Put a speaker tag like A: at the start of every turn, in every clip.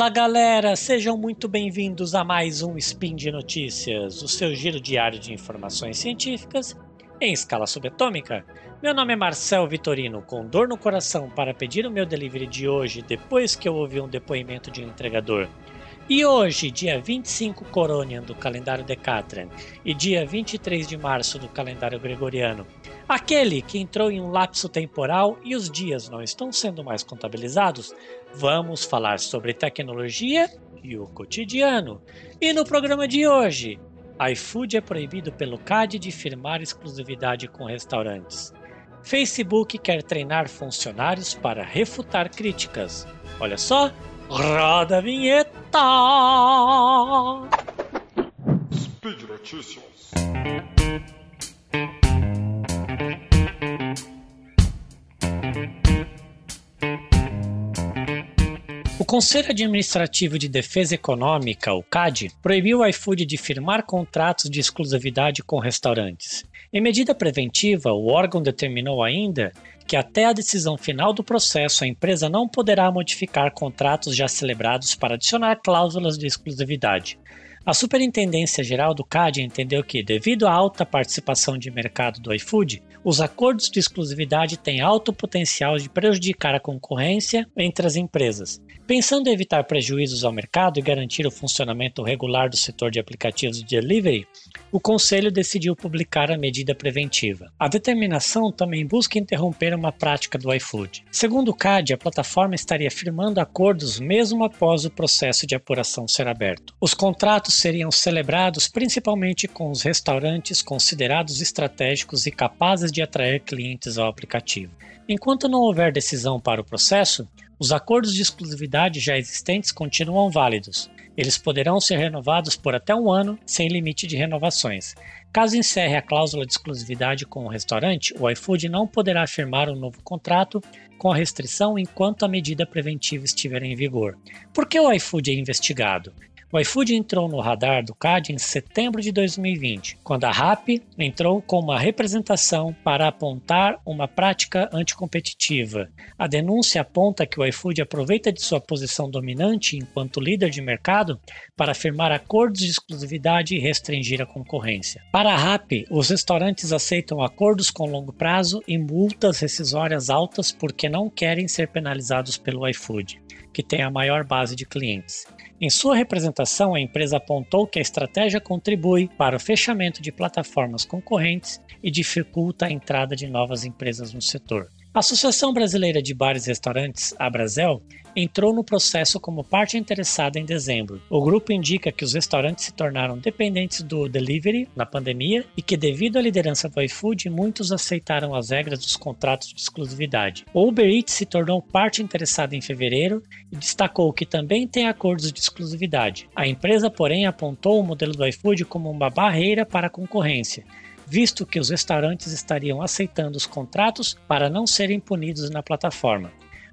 A: Fala galera, sejam muito bem-vindos a mais um Spin de Notícias, o seu giro diário de informações científicas em escala subatômica. Meu nome é Marcel Vitorino, com dor no coração para pedir o meu delivery de hoje depois que eu ouvi um depoimento de um entregador. E hoje, dia 25 Coronian do calendário Decatrian e dia 23 de março do calendário Gregoriano, aquele que entrou em um lapso temporal e os dias não estão sendo mais contabilizados, vamos falar sobre tecnologia e o cotidiano. E no programa de hoje, iFood é proibido pelo CAD de firmar exclusividade com restaurantes. Facebook quer treinar funcionários para refutar críticas. Olha só, roda a vinheta!
B: Speed Notícias.
A: O Conselho Administrativo de Defesa Econômica, o CAD, proibiu o iFood de firmar contratos de exclusividade com restaurantes. Em medida preventiva, o órgão determinou ainda que até a decisão final do processo a empresa não poderá modificar contratos já celebrados para adicionar cláusulas de exclusividade. A Superintendência Geral do CAD entendeu que, devido à alta participação de mercado do iFood, os acordos de exclusividade têm alto potencial de prejudicar a concorrência entre as empresas. Pensando em evitar prejuízos ao mercado e garantir o funcionamento regular do setor de aplicativos de delivery, o Conselho decidiu publicar a medida preventiva. A determinação também busca interromper uma prática do iFood. Segundo o CAD, a plataforma estaria firmando acordos mesmo após o processo de apuração ser aberto. Os contratos seriam celebrados principalmente com os restaurantes considerados estratégicos e capazes de atrair clientes ao aplicativo. Enquanto não houver decisão para o processo, os acordos de exclusividade já existentes continuam válidos. Eles poderão ser renovados por até um ano, sem limite de renovações. Caso encerre a cláusula de exclusividade com o restaurante, o iFood não poderá firmar um novo contrato com a restrição enquanto a medida preventiva estiver em vigor. Por que o iFood é investigado? O iFood entrou no radar do CAD em setembro de 2020, quando a RAP entrou com uma representação para apontar uma prática anticompetitiva. A denúncia aponta que o iFood aproveita de sua posição dominante enquanto líder de mercado para firmar acordos de exclusividade e restringir a concorrência. Para a RAP, os restaurantes aceitam acordos com longo prazo e multas rescisórias altas porque não querem ser penalizados pelo iFood, que tem a maior base de clientes. Em sua representação, a empresa apontou que a estratégia contribui para o fechamento de plataformas concorrentes e dificulta a entrada de novas empresas no setor. A Associação Brasileira de Bares e Restaurantes, a Brasel, entrou no processo como parte interessada em dezembro. O grupo indica que os restaurantes se tornaram dependentes do delivery na pandemia e que, devido à liderança do iFood, muitos aceitaram as regras dos contratos de exclusividade. O Uber Eats se tornou parte interessada em fevereiro e destacou que também tem acordos de exclusividade. A empresa, porém, apontou o modelo do iFood como uma barreira para a concorrência visto que os restaurantes estariam aceitando os contratos para não serem punidos na plataforma.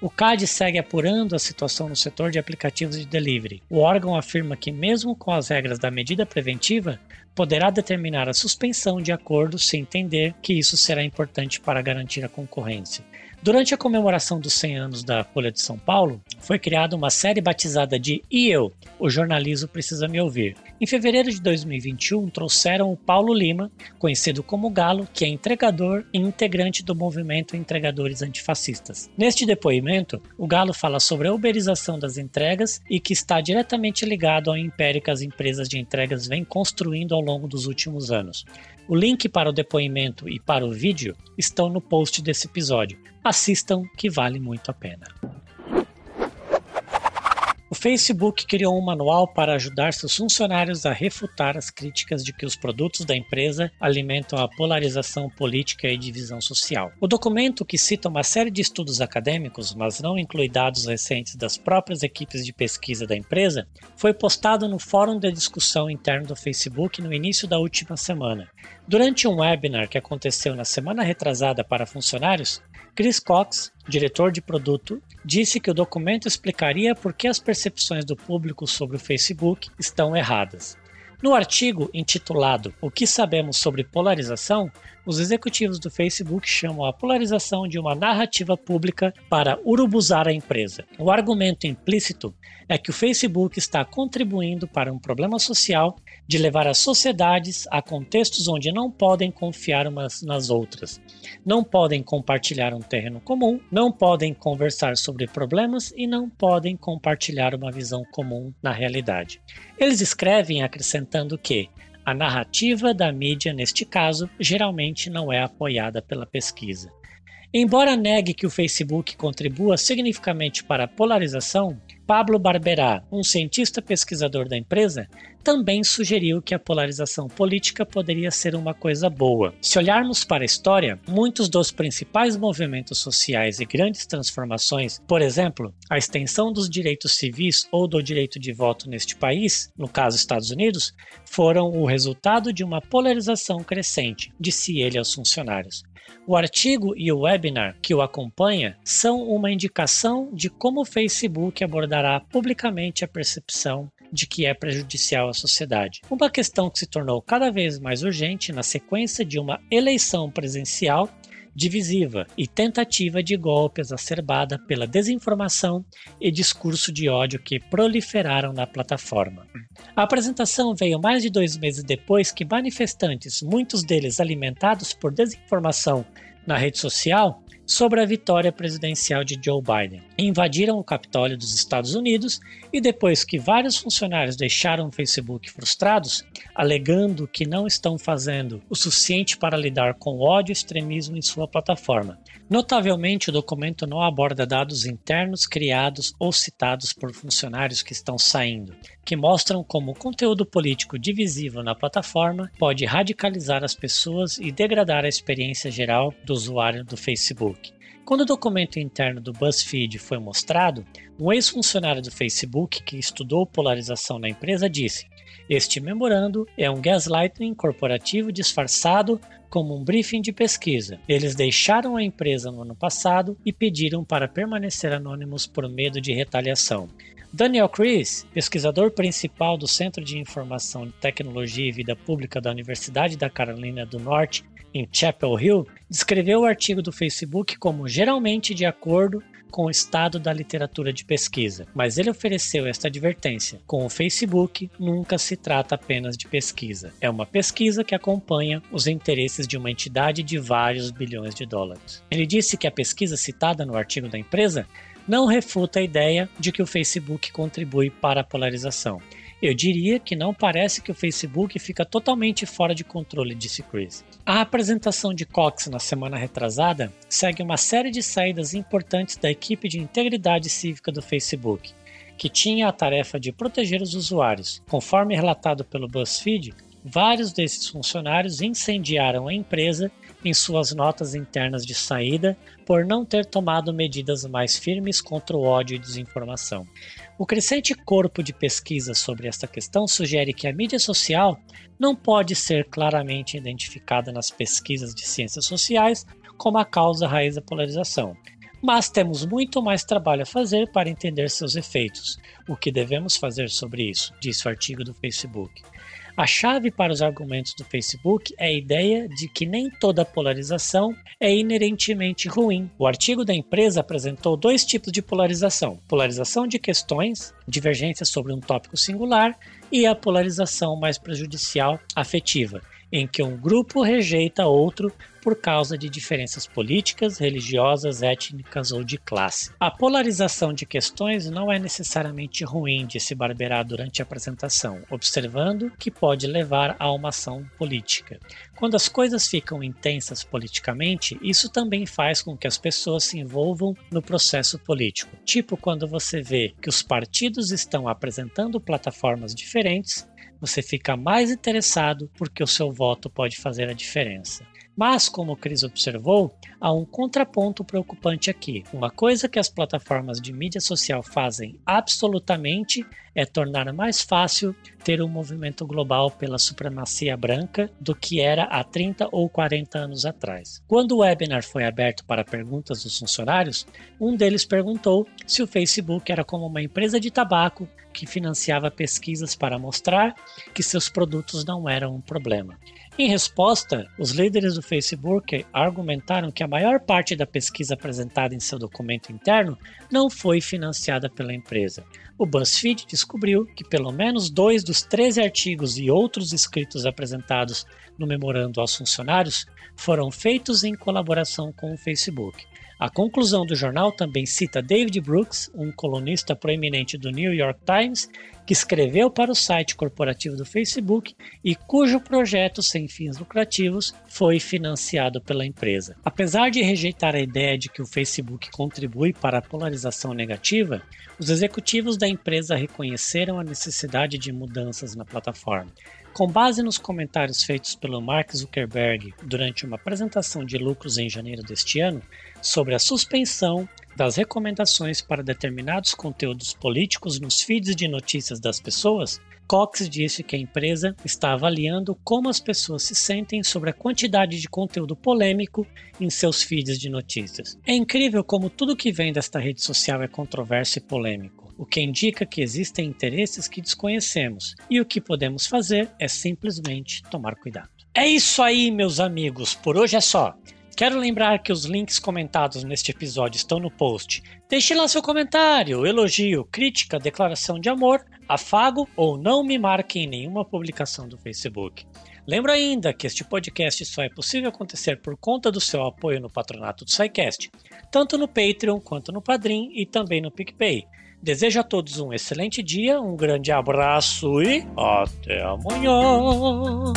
A: O CAD segue apurando a situação no setor de aplicativos de delivery. O órgão afirma que, mesmo com as regras da medida preventiva, poderá determinar a suspensão de acordo se entender que isso será importante para garantir a concorrência. Durante a comemoração dos 100 anos da Folha de São Paulo, foi criada uma série batizada de E Eu, o jornalismo precisa me ouvir. Em fevereiro de 2021, trouxeram o Paulo Lima, conhecido como Galo, que é entregador e integrante do movimento Entregadores Antifascistas. Neste depoimento, o Galo fala sobre a uberização das entregas e que está diretamente ligado ao império que as empresas de entregas vêm construindo ao longo dos últimos anos. O link para o depoimento e para o vídeo estão no post desse episódio. Assistam que vale muito a pena. O Facebook criou um manual para ajudar seus funcionários a refutar as críticas de que os produtos da empresa alimentam a polarização política e divisão social. O documento, que cita uma série de estudos acadêmicos, mas não inclui dados recentes das próprias equipes de pesquisa da empresa, foi postado no fórum de discussão interno do Facebook no início da última semana. Durante um webinar que aconteceu na semana retrasada para funcionários, Chris Cox, diretor de produto, disse que o documento explicaria por que as percepções do público sobre o Facebook estão erradas. No artigo intitulado O que sabemos sobre polarização, os executivos do Facebook chamam a polarização de uma narrativa pública para urubuzar a empresa. O argumento implícito é que o Facebook está contribuindo para um problema social de levar as sociedades a contextos onde não podem confiar umas nas outras, não podem compartilhar um terreno comum, não podem conversar sobre problemas e não podem compartilhar uma visão comum na realidade. Eles escrevem acrescentando que a narrativa da mídia, neste caso, geralmente não é apoiada pela pesquisa. Embora negue que o Facebook contribua significativamente para a polarização, Pablo Barberá, um cientista pesquisador da empresa, também sugeriu que a polarização política poderia ser uma coisa boa. Se olharmos para a história, muitos dos principais movimentos sociais e grandes transformações, por exemplo, a extensão dos direitos civis ou do direito de voto neste país, no caso Estados Unidos, foram o resultado de uma polarização crescente, disse ele aos funcionários. O artigo e o webinar que o acompanha são uma indicação de como o Facebook abordará publicamente a percepção de que é prejudicial à sociedade. Uma questão que se tornou cada vez mais urgente na sequência de uma eleição presencial divisiva e tentativa de golpe exacerbada pela desinformação e discurso de ódio que proliferaram na plataforma. A apresentação veio mais de dois meses depois que manifestantes, muitos deles alimentados por desinformação na rede social, sobre a vitória presidencial de Joe Biden. Invadiram o Capitólio dos Estados Unidos e depois que vários funcionários deixaram o Facebook frustrados, alegando que não estão fazendo o suficiente para lidar com ódio e extremismo em sua plataforma. Notavelmente, o documento não aborda dados internos criados ou citados por funcionários que estão saindo, que mostram como o conteúdo político divisivo na plataforma pode radicalizar as pessoas e degradar a experiência geral do usuário do Facebook. Quando o documento interno do BuzzFeed foi mostrado, um ex-funcionário do Facebook que estudou polarização na empresa disse: Este memorando é um gaslighting corporativo disfarçado como um briefing de pesquisa. Eles deixaram a empresa no ano passado e pediram para permanecer anônimos por medo de retaliação. Daniel Chris, pesquisador principal do Centro de Informação Tecnologia e Vida Pública da Universidade da Carolina do Norte, em Chapel Hill, descreveu o artigo do Facebook como geralmente de acordo com o estado da literatura de pesquisa, mas ele ofereceu esta advertência: com o Facebook, nunca se trata apenas de pesquisa. É uma pesquisa que acompanha os interesses de uma entidade de vários bilhões de dólares. Ele disse que a pesquisa citada no artigo da empresa não refuta a ideia de que o Facebook contribui para a polarização. Eu diria que não parece que o Facebook fica totalmente fora de controle, disse Chris. A apresentação de Cox na semana retrasada segue uma série de saídas importantes da equipe de integridade cívica do Facebook, que tinha a tarefa de proteger os usuários. Conforme relatado pelo BuzzFeed, vários desses funcionários incendiaram a empresa em suas notas internas de saída por não ter tomado medidas mais firmes contra o ódio e desinformação. O crescente corpo de pesquisa sobre esta questão sugere que a mídia social não pode ser claramente identificada nas pesquisas de ciências sociais como a causa raiz da polarização. Mas temos muito mais trabalho a fazer para entender seus efeitos. O que devemos fazer sobre isso? Disse o artigo do Facebook. A chave para os argumentos do Facebook é a ideia de que nem toda polarização é inerentemente ruim. O artigo da empresa apresentou dois tipos de polarização: polarização de questões, divergências sobre um tópico singular, e a polarização mais prejudicial afetiva, em que um grupo rejeita outro por causa de diferenças políticas, religiosas, étnicas ou de classe. A polarização de questões não é necessariamente ruim, disse Barberá durante a apresentação, observando que pode levar a uma ação política. Quando as coisas ficam intensas politicamente, isso também faz com que as pessoas se envolvam no processo político. Tipo quando você vê que os partidos estão apresentando plataformas diferentes, você fica mais interessado porque o seu voto pode fazer a diferença. Mas, como o Cris observou, há um contraponto preocupante aqui. Uma coisa que as plataformas de mídia social fazem absolutamente é tornar mais fácil ter um movimento global pela supremacia branca do que era há 30 ou 40 anos atrás. Quando o webinar foi aberto para perguntas dos funcionários, um deles perguntou se o Facebook era como uma empresa de tabaco que financiava pesquisas para mostrar que seus produtos não eram um problema. Em resposta, os líderes do Facebook argumentaram que a maior parte da pesquisa apresentada em seu documento interno não foi financiada pela empresa. O BuzzFeed descobriu que pelo menos dois dos 13 artigos e outros escritos apresentados no memorando aos funcionários foram feitos em colaboração com o Facebook. A conclusão do jornal também cita David Brooks, um colunista proeminente do New York Times, que escreveu para o site corporativo do Facebook e cujo projeto sem fins lucrativos foi financiado pela empresa. Apesar de rejeitar a ideia de que o Facebook contribui para a polarização negativa, os executivos da empresa reconheceram a necessidade de mudanças na plataforma. Com base nos comentários feitos pelo Mark Zuckerberg durante uma apresentação de lucros em janeiro deste ano sobre a suspensão das recomendações para determinados conteúdos políticos nos feeds de notícias das pessoas, Cox disse que a empresa está avaliando como as pessoas se sentem sobre a quantidade de conteúdo polêmico em seus feeds de notícias. É incrível como tudo que vem desta rede social é controverso e polêmico, o que indica que existem interesses que desconhecemos e o que podemos fazer é simplesmente tomar cuidado. É isso aí, meus amigos, por hoje é só. Quero lembrar que os links comentados neste episódio estão no post. Deixe lá seu comentário, elogio, crítica, declaração de amor, afago ou não me marque em nenhuma publicação do Facebook. Lembro ainda que este podcast só é possível acontecer por conta do seu apoio no patronato do SciCast, tanto no Patreon quanto no Padrim e também no PicPay. Desejo a todos um excelente dia, um grande abraço e até amanhã!